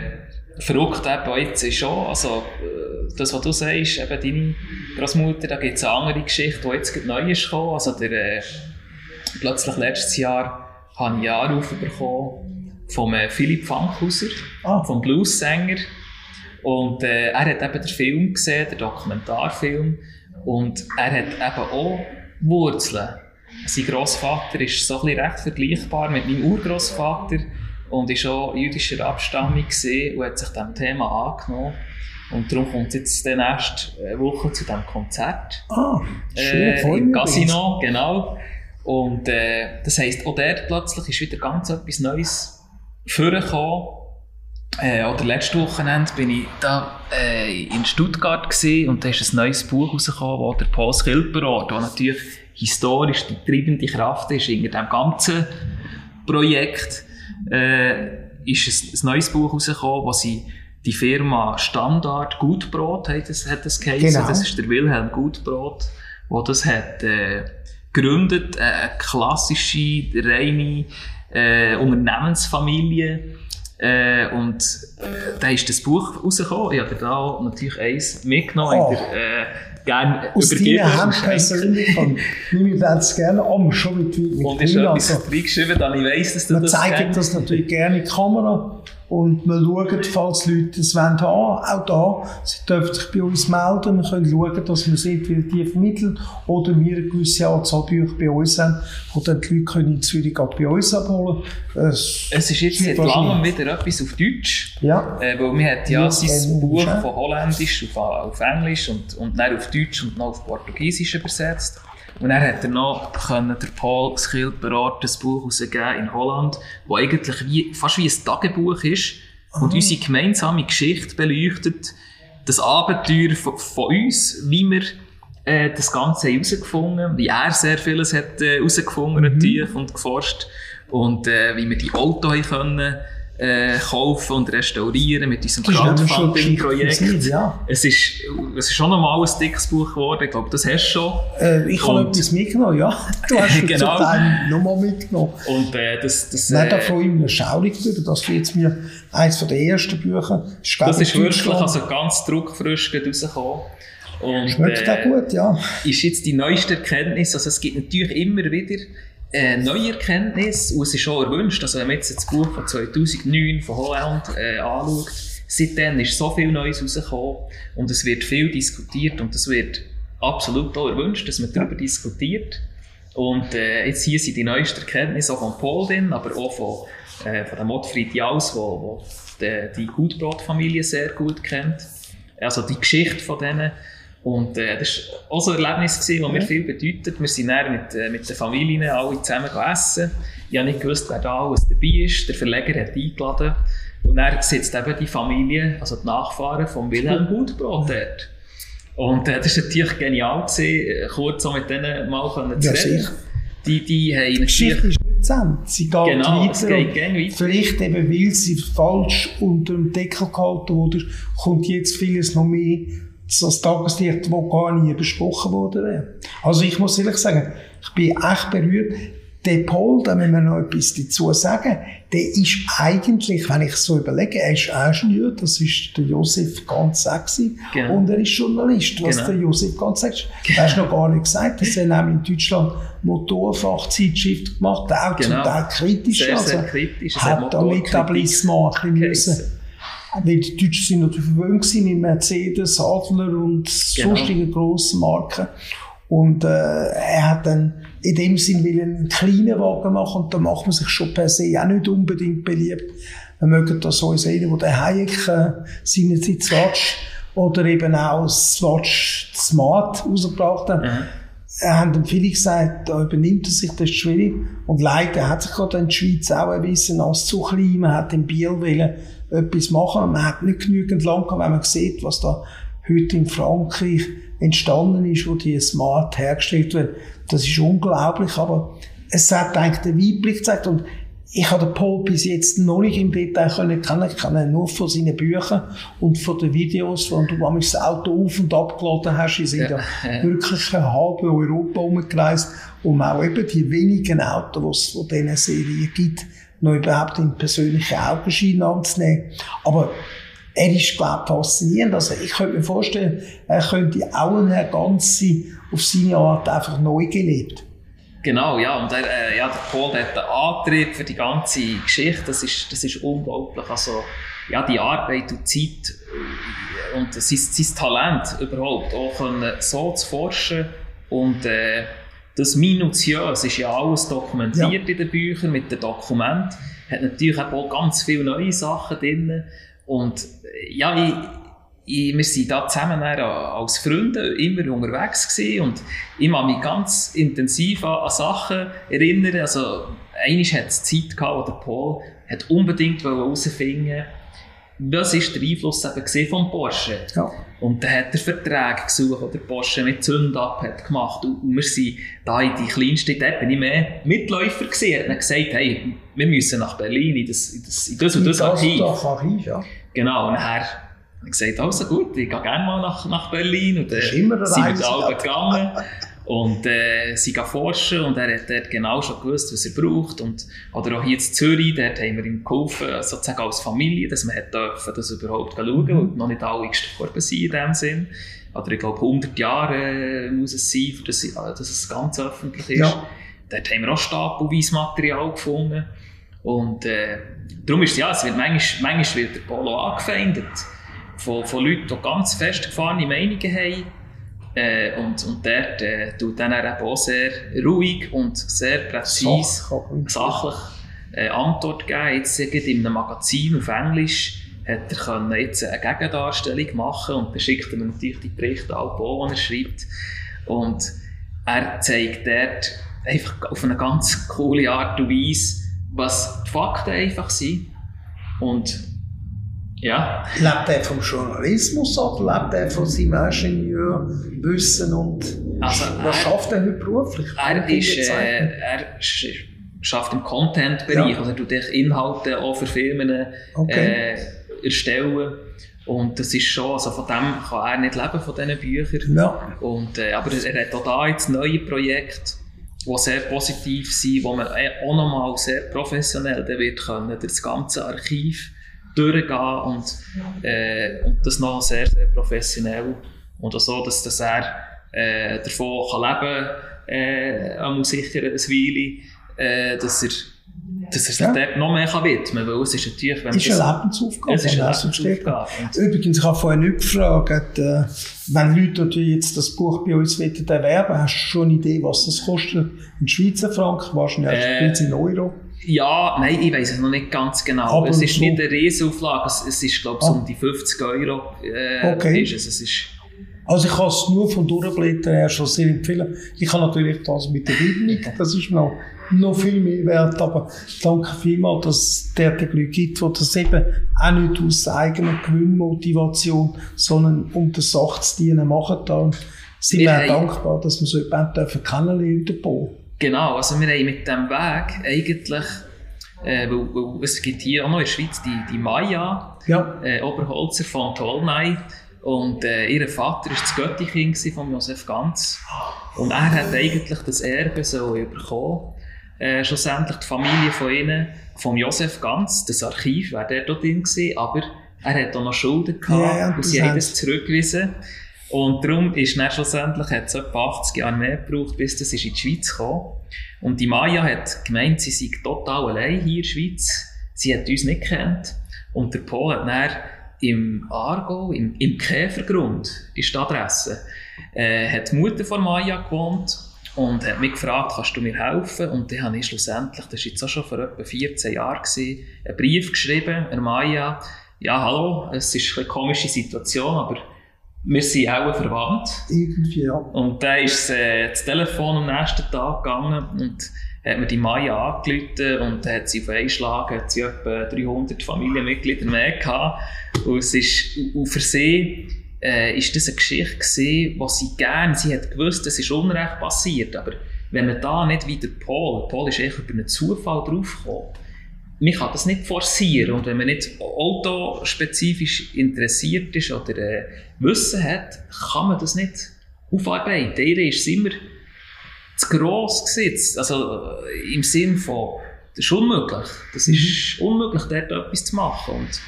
S1: Verrückte eben jetzt ist schon, also äh, das, was du sagst, eben deine Großmutter, da gibt es eine andere Geschichte, die jetzt neu ist gekommen. Also der, äh, plötzlich letztes Jahr habe ich einen Anruf bekommen vom äh, Philipp Fankhauser, ah. vom Blues-Sänger. Und äh, er hat eben den Film gesehen, den Dokumentarfilm. Und er hat eben auch Wurzeln. Sein Großvater ist so ein bisschen recht vergleichbar mit meinem Urgroßvater und ist auch jüdischer Abstammung und hat sich diesem Thema angenommen. Und darum kommt es jetzt die nächste äh, Woche zu diesem Konzert.
S2: Ah, schön.
S1: Äh, Im Casino, genau. Und äh, das heisst, auch dort plötzlich ist wieder ganz etwas Neues vorgekommen. Äh, oder letzte Wochenende bin ich da äh, in Stuttgart gewesen, und da ist ein neues Buch rausgekommen, wo der Paul Skilperort, der natürlich historisch die treibende Kraft ist in dem ganzen Projekt äh, ist ein, ein neues Buch rausgekommen, wo sie die Firma Standard Gutbrot hat das, hat das geheißen. Genau. Das ist der Wilhelm Gutbrot, der das hat äh, gegründet, äh, eine klassische, reine äh, Unternehmensfamilie. Äh, und äh, da ist das Buch rausgekommen. Ich habe da natürlich eins mitgenommen oh. der, äh, gerne
S2: Aus übergeben. Aus deiner persönlich nehme ich das gerne an, schon mit, mit
S1: Und ist etwas also, reingeschrieben, dann ich weiss, dass du
S2: man das zeigt das natürlich gerne in die Kamera und wir schauen, falls Leute es wollen, auch da. Sie dürfen sich bei uns melden. Wir können schauen, dass wir sehen, wie die vermitteln. Oder wir eine gewisse Anzahl Bücher bei uns haben, wo dann die Leute können in Zürich bei uns abholen
S1: Es, es ist jetzt seit langem wieder etwas auf Deutsch.
S2: Ja.
S1: Äh, weil wir hat ja, ja sein Buch von Holländisch auf, auf Englisch und, und dann auf Deutsch und noch auf Portugiesisch übersetzt. Und dann hat er noch können, der Paul Schilperart ein Buch herausgeben in Holland, wo eigentlich wie, fast wie ein Tagebuch ist und unsere gemeinsame Geschichte beleuchtet, das Abenteuer von, von uns, wie wir äh, das Ganze herausgefunden haben, wie er sehr vieles hat äh, herausgefunden mhm. und geforscht und äh, wie wir die Auto haben können äh, kaufen und restaurieren mit unserem Crowdfunding-Projekt. Ja. Es, ist, es ist schon einmal ein dickes Buch geworden, ich glaube, das hast du schon.
S2: Äh, ich habe etwas mitgenommen, ja. [laughs] Du hast es genau. nochmal mitgenommen.
S1: Und äh, das... das
S2: Nein, da freue ich mich schaurig drüber, das wird mir eines der ersten Bücher.
S1: Das, das ist wirklich also ganz druckfrisch rausgekommen.
S2: Und, Schmeckt auch äh, gut, ja.
S1: Ist jetzt die neueste Erkenntnis, also es gibt natürlich immer wieder äh, neue Erkenntnis und es ist auch erwünscht, also wenn man jetzt das Buch von 2009 von Holland äh, anschaut, seitdem ist so viel Neues rausgekommen und es wird viel diskutiert und es wird absolut auch erwünscht, dass man darüber diskutiert. Und äh, jetzt hier sind die neuesten Erkenntnisse auch von Paul drin, aber auch von, äh, von dem Ottfried Jaus, wo, wo die, die Gutbrotfamilie sehr gut kennt. Also die Geschichte von denen. Und äh, das war auch so ein Erlebnis, das mir viel bedeutet. Wir sind dann mit, äh, mit den Familien alle zusammen essen. Ich habe nicht gewusst, wer da alles dabei ist. Der Verleger hat eingeladen. Und dann sitzt eben die Familie, also die Nachfahren von Wilhelm [laughs] Gutbrot dort. Und äh, das war natürlich genial, gewesen, äh, kurz so mit denen mal zu ja, reden. Sicher. Die, die haben
S2: die Geschichte ist nicht zusammen. Sie geht
S1: genau,
S2: weiter.
S1: Geht weiter.
S2: Vielleicht eben, weil sie falsch unter dem Deckel gehalten wurde, kommt jetzt vieles noch mehr das Tageslicht, das gar nie besprochen wurde. Also ich muss ehrlich sagen, ich bin echt berührt. Der Paul, da müssen wir noch etwas dazu sagen, der ist eigentlich, wenn ich so überlege, er ist Ingenieur, das ist der Josef ganz sexy, genau. und er ist Journalist, was genau. der Josef ganz sexy ist. Genau. hast du noch gar nicht gesagt, dass er nämlich in Deutschland Motorfachzeitschrift gemacht hat, auch genau. zum Teil kritisch.
S1: Sehr, sehr also, kritisch.
S2: Hat da mit Etablissement ein bisschen müssen weil die Deutschen sind natürlich verwöhnt mit Mercedes, Adler und genau. sonstigen grossen Marken. Und äh, er hat dann in dem Sinn will einen kleinen Wagen machen und da macht man sich schon per se auch nicht unbedingt beliebt. Wir mögen da so sehen, wo der Hayek äh, seinerzeit Swatch oder eben auch das Swatch Smart rausgebracht hat. Mhm. Haben dann viele gesagt, da übernimmt er sich, das ist schwierig. Und leider hat sich gerade in der Schweiz auch erwiesen, als zu klein. Man hat in Biel wollen etwas machen. Man hat nicht genügend lang gehabt, wenn man sieht, was da heute in Frankreich entstanden ist, wo die Smart hergestellt wird. Das ist unglaublich, aber es hat eigentlich den Weitblick gezeigt und ich habe den Paul bis jetzt noch nicht im Detail können kennen. Ich kenne ihn nur von seinen Büchern und von den Videos, wo du das Auto auf und ab geladen hast. Wir sind ja, ja wirklich ein halb Europa umgereist, um auch eben die wenigen Autos, die es in dieser Serie gibt, noch überhaupt in persönlichen Augenschein anzunehmen. Aber er ist, glaube ich, faszinierend. Also ich könnte mir vorstellen, er könnte auch eine ganze, auf seine Art einfach neu gelebt.
S1: Genau, ja, und er, äh, ja, der Paul hat den Antrieb für die ganze Geschichte, das ist, das ist unglaublich. Also, ja, die Arbeit und Zeit äh, und sein, sein Talent überhaupt auch können, so zu forschen und äh, das minutiös ist ja alles dokumentiert ja. in den Büchern mit den Dokumenten, hat natürlich auch ganz viele neue Sachen drin und ja, ich, ich, wir sind da zusammen als Freunde immer unterwegs gewesen und ich kann mich ganz intensiv an, an Sachen erinnern. Also, einmal hat es Zeit gehabt, wo der Paul hat unbedingt herausfinden was ist der Einfluss eben von Porsche? Ja. Und dann hat er Verträge gesucht, die Porsche mit Zündab hat gemacht. Und, wir sind da in die kleinste, dort bin ich mehr Mitläufer gewesen. Er hat gesagt, hey, wir müssen nach Berlin in das, in das, in das und das, das Archiv. Archiv ja. Genau, und nachher habe ich gesagt, also gut, ich gehe gerne mal nach, nach Berlin. Und dann sind wir da gegangen. [laughs] Und äh, sie gehen forschen und er hat dort genau schon gewusst, was er braucht. Und, oder auch hier in Zürich, dort haben wir ihm geholfen, sozusagen als Familie, dass wir dürfen, das überhaupt schauen mhm. und noch nicht alle gestorben sind in dem Sinn. Oder ich glaube 100 Jahre äh, muss es sein, dass, dass es ganz öffentlich ist. Ja. Dort haben wir auch stapelweise Material gefunden. Und äh, darum ist es ja, es wird manchmal, manchmal wird der Polo angefeindet von, von Leuten, die ganz festgefahrene Meinungen haben äh, und, und dort äh, tut dann eben auch sehr ruhig und sehr präzise, sachlich äh, Antwort geben. Jetzt in einem Magazin auf Englisch hat er können jetzt eine Gegendarstellung machen und dann schickt er mir natürlich die Berichte auch, die er schreibt. Und er zeigt dort einfach auf eine ganz coole Art und Weise, was die Fakten einfach sind. Und ja.
S2: Lebt er vom Journalismus oder lebt er von seinem Ingenieurwissen und also was er, schafft er heute beruflich?
S1: Er, ist, äh, er schafft im Content-Bereich, ja. also er tut Inhalte auch für Firmen okay. äh, erstellen. Und das ist schon, also von dem kann er nicht leben, von diesen Büchern. Ja. Und, äh, aber er hat auch da jetzt neue Projekte, die sehr positiv sind, wo man äh, auch nochmal sehr professionell wird können, das ganze Archiv durchgehen und, äh, und das noch sehr, sehr professionell. Und auch so, dass, dass er äh, davon kann leben kann, äh, sicher eine Weile, äh, dass er dass er sich ja. dort noch mehr kann widmen kann, weil es ist natürlich...
S2: Wenn ist eine Lebensaufgabe. Es ist eine Lebensaufgabe. Übrigens, ich habe vorhin nicht gefragt, äh, wenn Leute natürlich jetzt das Buch bei uns erwerben hast du schon eine Idee, was das kostet in Schweizer Franken, wahrscheinlich äh, in Euro?
S1: Ja, nein, ich weiß es noch nicht ganz genau. Aber es ist nicht eine Riesenauflage, es, es ist, glaube ich, ah. um die 50 Euro. Äh, okay. Ist es. es ist
S2: also ich kann es nur von Durchblättern her schon sehr empfehlen. Ich habe natürlich das mit der Widmung, [laughs] das ist noch, noch viel mehr wert, aber danke vielmals, dass es derartige Leute gibt, die das eben auch nicht aus eigener Gewinnmotivation, sondern um der Sache zu dienen, machen. Da sind wir, wir dankbar, dass wir so jemanden kennenlernen dürfen.
S1: Genau, also wir haben mit diesem Weg eigentlich, äh, weil, weil, es gibt hier auch noch in der Schweiz die, die Maya, ja. äh, Oberholzer von Tolnay. Und äh, ihr Vater war das Göttikind von Josef Ganz. Und er hat eigentlich das Erbe so bekommen. Äh, schlussendlich die Familie von ihnen, von Josef Ganz, das Archiv wäre dort drin gewesen, aber er hat auch noch Schulden gehabt ja, ja, und sie haben das zurückgewiesen. Und darum ist dann schlussendlich, hat es etwa 80 Jahre mehr gebraucht, bis das in die Schweiz kam. Und die Maya hat gemeint, sie sei total allein hier in der Schweiz. Sie hat uns nicht gekannt. Und der Paul hat dann im Aargau, im, im Käfergrund, ist die Adresse, äh, hat die Mutter von Maya gewohnt und hat mich gefragt, kannst du mir helfen? Und dann habe ich schlussendlich, das war jetzt auch schon vor etwa 14 Jahren, gewesen, einen Brief geschrieben an Maya, ja, hallo, es ist eine komische Situation, aber wir sind auch verwandt.
S2: Irgendwie, ja.
S1: Und dann ist äh, das Telefon am nächsten Tag gegangen und hat mir die Maya angerufen und hat sie auf einen Schlag hat sie etwa 300 Familienmitglieder mehr gehabt. Und es ist, und für sie äh, ist das eine Geschichte gewesen, die sie gerne, sie hat gewusst, es ist Unrecht passiert, aber wenn man da nicht wie der Paul, Paul ist echt über einen Zufall draufgekommen, man kann das nicht forcieren und wenn man nicht autospezifisch interessiert ist oder äh, Wissen hat, kann man das nicht aufarbeiten. Ihr ist immer zu gross gesetzt, also äh, im Sinn von, das ist unmöglich, das ist mhm. unmöglich, dort etwas zu machen und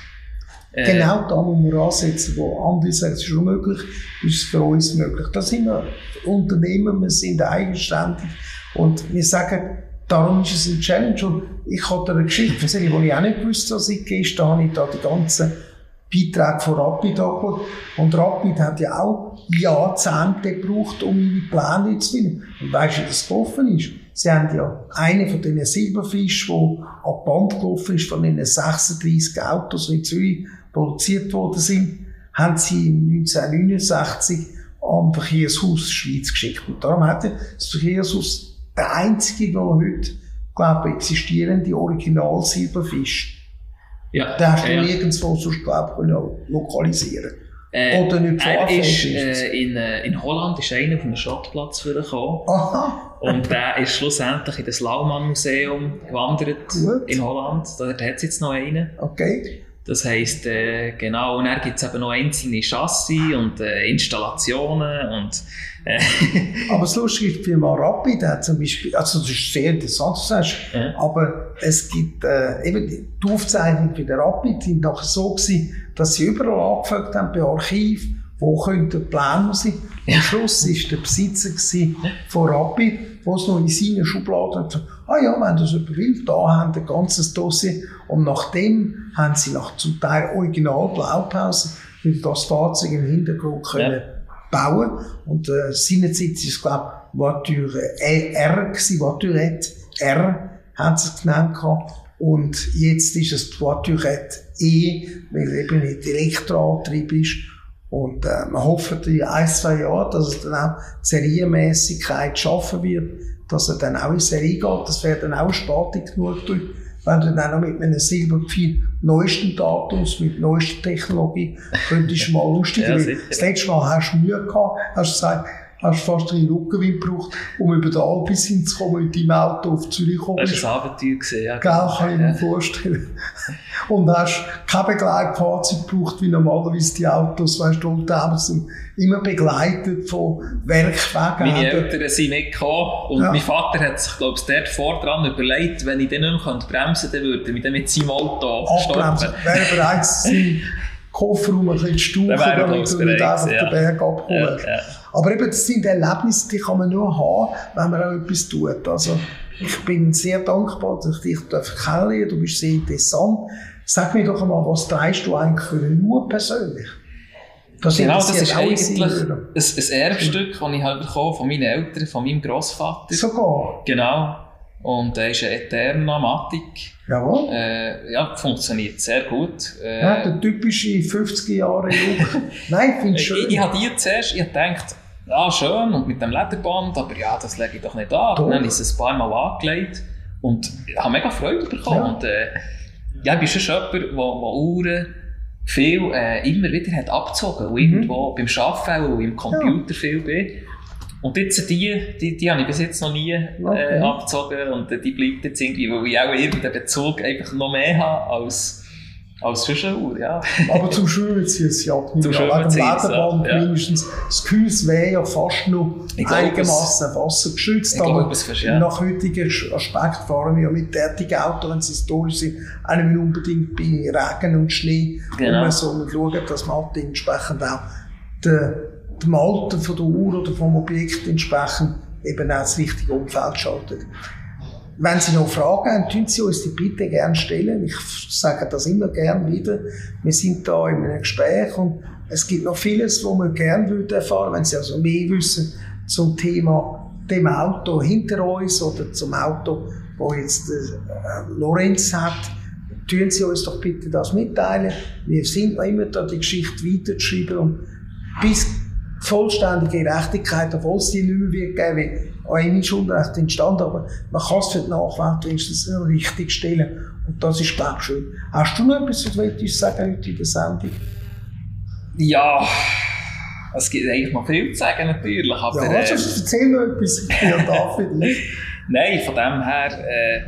S2: äh, genau da muss man ansetzen, wo andere sagen, es ist unmöglich, ist es für uns möglich. Da sind wir Unternehmen, wir sind eigenständig und wir sagen, darum ist es ein Challenge. Und ich habe eine Geschichte erzählen, die ich auch nicht gewusst habe, seit gestern habe ich da die ganzen Beiträge von Rapid angeschaut. Und Rapid hat ja auch Jahrzehnte gebraucht, um ihre Pläne zu finden. Und weißt du, wie das gelaufen ist? Sie haben ja einen von diesen Silberfischen, der ab Band gelaufen ist, von den 36 Autos, die in Zürich produziert worden sind, haben sie 1969 am Verkehrshaus Schweiz geschickt. Und darum hat das Verkehrshaus der einzige, der heute, glaube ich, existierende Original Silberfisch. Ja. Den hast du ja. nirgendwo sonst, glaube ich, lokalisieren
S1: äh, Oder nicht er ist, äh, in, äh, in Holland ist einer auf einem Schrottplatz gekommen. Aha. Und der ist schlussendlich in das Laumann Museum gewandert Gut. in Holland. Dort hat es jetzt noch einen.
S2: Okay.
S1: Das heisst, äh, genau, und dann gibt es eben noch einzelne Chassis und äh, Installationen und
S2: äh [laughs] Aber das Lustige ist, die Firma Rapid hat zum Beispiel, also das ist sehr interessant, was du sagst, ja. aber es gibt äh, eben die Aufzeichnungen bei der Rapid sind nachher so gewesen, dass sie überall angefragt haben bei Archiv, wo könnte Plan sein. Am Schluss war der Besitzer von Rapid, der es noch in seinen Schubladen hat, ah ja, wenn das jemand will, da haben ein ganzes Dossier. Und nachdem haben sie nach zum Teil Original Blaupausen für das Fahrzeug im Hintergrund können ja. bauen. Und äh, seinerzeit ist es, glaube ich, Voiture R gewesen, Voiturette R haben sie es genannt gehabt. Und jetzt ist es die Voiturette E, weil eben nicht Elektroantrieb ist. Und äh, man hofft in ein, zwei Jahren, dass es dann auch Serienmäßigkeit schaffen wird, dass er dann auch in Serie geht. Das wäre dann auch Spatik genug, wenn du dann auch mit einem Silberpfeil neuesten Datums, mit neuester Technologie, könntest du mal lustig ja, Das letzte Mal hast du Mühe gehabt, hast gesagt, hast fast einen Rückenwind gebraucht, um über den Alpis hinzukommen, mit deinem Auto auf Zürich kommen.
S1: Das war ein Abenteuer gesehen, ja.
S2: Gell, kann ich mir vorstellen. [laughs] Und hast kein Begleitfahrzeug gebraucht, wie normalerweise die Autos, weißt du, Oldtimer sind immer begleitet von Werkwagen.
S1: Meine Eltern sind nicht gekommen und ja. mein Vater hat sich, glaube ich, dort vordran überlegt, wenn ich dann nicht mehr bremsen könnte, würde dann mit seinem Auto
S2: Abbremsen. Wäre bereits [laughs] Kofferraum ein bisschen stauchen, damit du nicht einfach ja. den Berg abholst. Ja. Aber eben, das sind Erlebnisse, die kann man nur haben, wenn man auch etwas tut. Also, ich bin sehr dankbar, dass ich dich kennenlernen Du bist sehr interessant. Sag mir doch einmal, was trägst du eigentlich für nur persönlich?
S1: Das genau, das ist eigentlich ein, ein Erbstück, das ich halt bekommen von meinen Eltern, von meinem Grossvater.
S2: Sogar?
S1: Genau. Und er ist ein Eterna Matic.
S2: Jawohl.
S1: Äh, ja, funktioniert sehr gut.
S2: Äh, ja, der typische 50 Jahre Look. [laughs] Nein, finde ich schön.
S1: Ich, ich habe die zuerst, ich gedacht, ja, schön, und mit dem Lederband, aber ja, das lege ich doch nicht an. Doch. Dann habe ich es ein paar Mal angelegt und habe mega Freude bekommen. Ja. Und, äh, ja, ich bin schon jemand, der Uhren viel äh, immer wieder hat abgezogen und mhm. irgendwo beim Arbeiten und im Computer ja. viel bin. Und jetzt die, die, die habe ich bis jetzt noch nie äh, okay. äh, abgezogen und die bleibt jetzt irgendwie, weil ich auch irgendeinen Bezug einfach noch mehr habe als, als Schuhe, ja.
S2: Aber zum Schwimmen zieht es ja ab. [laughs] Zum Schwimmen zieht es ab, ja. mindestens. Das Gehäuse wäre ja fast noch einigermaßen wassergeschützt,
S1: ich
S2: aber
S1: glaub, ja.
S2: nach heutigen Aspekt fahren wir ja mit derartigen Autos, wenn sie historisch sind, auch nicht unbedingt bei Regen und Schnee genau. um, sondern schauen, dass man halt entsprechend auch den dem Alter von der Uhr oder vom Objekt entsprechend eben auch das richtige Umfeld schaltet. wenn Sie noch Fragen haben, tun Sie uns die bitte gerne stellen. Ich sage das immer gerne wieder. Wir sind da in einem Gespräch und es gibt noch vieles, was wir gerne würden erfahren, wenn Sie also mehr wissen zum Thema dem Auto hinter uns oder zum Auto, wo jetzt äh, Lorenz hat. Tun Sie uns doch bitte das mitteilen. Wir sind noch immer da, die Geschichte weiterzuschreiben und bis vollständige Gerechtigkeit, obwohl es die nicht mehr wird geben, auch ist Unrecht entstanden, aber man kann es für die Nachwelt wenigstens richtig stellen. Und das ist, glaube ich, schön. Hast du noch etwas, was du uns sagen heute in der Sendung?
S1: Ja, es gibt eigentlich noch viel zu sagen, natürlich.
S2: Aber, ja, also, äh, erzähl mir etwas, ich bin da für dich. [laughs]
S1: Nein, von dem her, äh,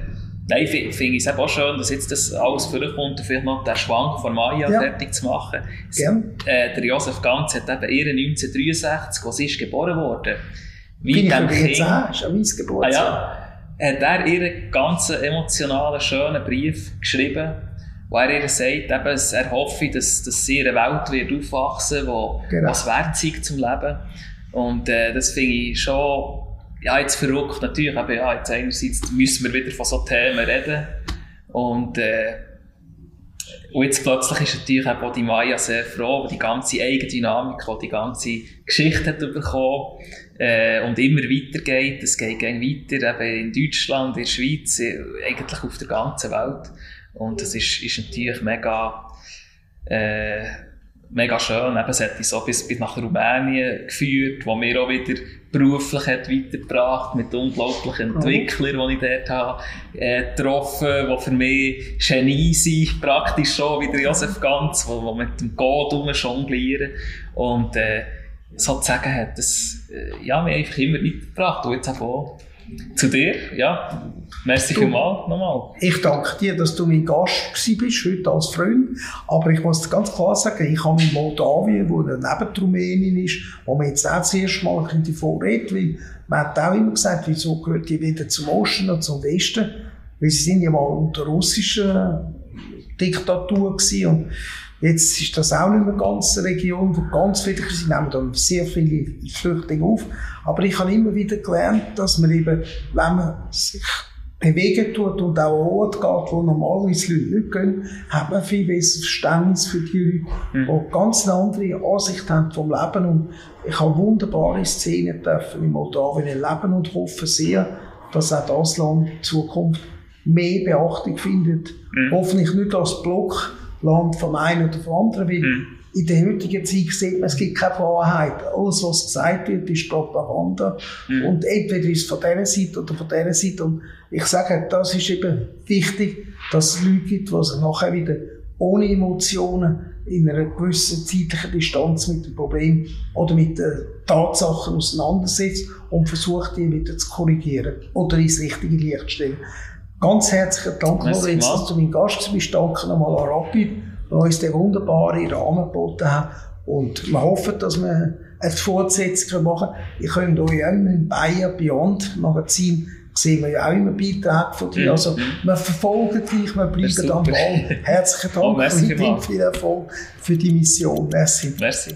S1: nein, finde ich es auch schön, dass jetzt das alles vorkommt und vielleicht noch den Schwank von Maya ja. fertig zu machen.
S2: Gern.
S1: Äh, der Josef Ganz hat eben ihren 1963, als sie ist geboren worden.
S2: Wie Bin ich dem Kind, 10, ist an mein Geburtstag.
S1: Ah, ja, hat er ihren ganzen emotionalen, schönen Brief geschrieben wo er ihr sagt, eben, er hoffe, dass, dass sie in einer Welt wird aufwachsen wird, genau. was wert ist zum Leben. Und äh, das finde ich schon, ja, jetzt verrückt natürlich, aber ja, jetzt einerseits müssen wir wieder von so Themen reden. Und, äh, und jetzt plötzlich ist natürlich auch die Maya sehr froh, die ganze Eigendynamik, die die ganze Geschichte hat bekommen äh, und immer weitergeht. Es geht weiter, eben in Deutschland, in der Schweiz, eigentlich auf der ganzen Welt. Und das ist, ist natürlich mega, äh, mega schön. Eben, es hat uns so bis, bis nach Rumänien geführt, wo mir auch wieder beruflich hat weitergebracht mit unglaublichen Entwicklern, die ich dort habe, äh, getroffen die für mich Genie sind, praktisch schon, wie der Josef Ganz, wo mit dem Code jonglieren. Und äh, sozusagen hat das äh, ja, mich einfach immer weitergebracht. Und jetzt auch zu dir, ja. Merci vielmals nochmal.
S2: Ich danke dir, dass du mein Gast bist, heute als Freund. Aber ich muss ganz klar sagen, ich habe in Moldawien, wo neben Rumänien ist, wo man jetzt auch das erste Mal davon redet, weil man hat auch immer gesagt, wieso gehört die wieder zum Osten und zum Westen? Weil sie sind ja mal unter russischer Diktatur gewesen und Jetzt ist das auch nicht mehr ganz eine Region, wo ganz viele sind, nehmen dann sehr viele Flüchtlinge auf. Aber ich habe immer wieder gelernt, dass man eben, wenn man sich bewegen tut und auch an Ort geht, wo normalerweise Leute nicht gehen, hat man viel besseres Verständnis für die Leute, mhm. die ganz eine andere Ansicht haben vom Leben. Und ich habe wunderbare Szenen dürfen in Moldawien erleben und hoffe sehr, dass auch das Land in Zukunft mehr Beachtung findet. Mhm. Hoffentlich nicht als Block, Land vom einen oder vom anderen, weil mhm. in der heutigen Zeit sieht man, es gibt keine Wahrheit. Alles, was gesagt wird, ist Propaganda. Mhm. Und entweder ist es von dieser Seite oder von dieser Seite. Und ich sage, das ist eben wichtig, dass es Leute gibt, die sich nachher wieder ohne Emotionen in einer gewissen zeitlichen Distanz mit dem Problem oder mit den Tatsachen auseinandersetzt und versucht, die wieder zu korrigieren oder ins richtige Licht zu stellen. Ganz herzlichen Dank, Lorenz, dass du mein Gast bist. Danke nochmal an Rapid, der uns den wunderbaren Rahmen geboten hat. Und wir hoffen, dass wir eine Fortsetzung machen können. Ihr könnt euch auch im Bayer Beyond Magazin sehen wir ja auch immer Beiträge von dir. Also, wir verfolgen dich, wir bleiben am Ball. Herzlichen [laughs] Dank oh, und viel Erfolg für die Mission. Merci.
S1: Merci.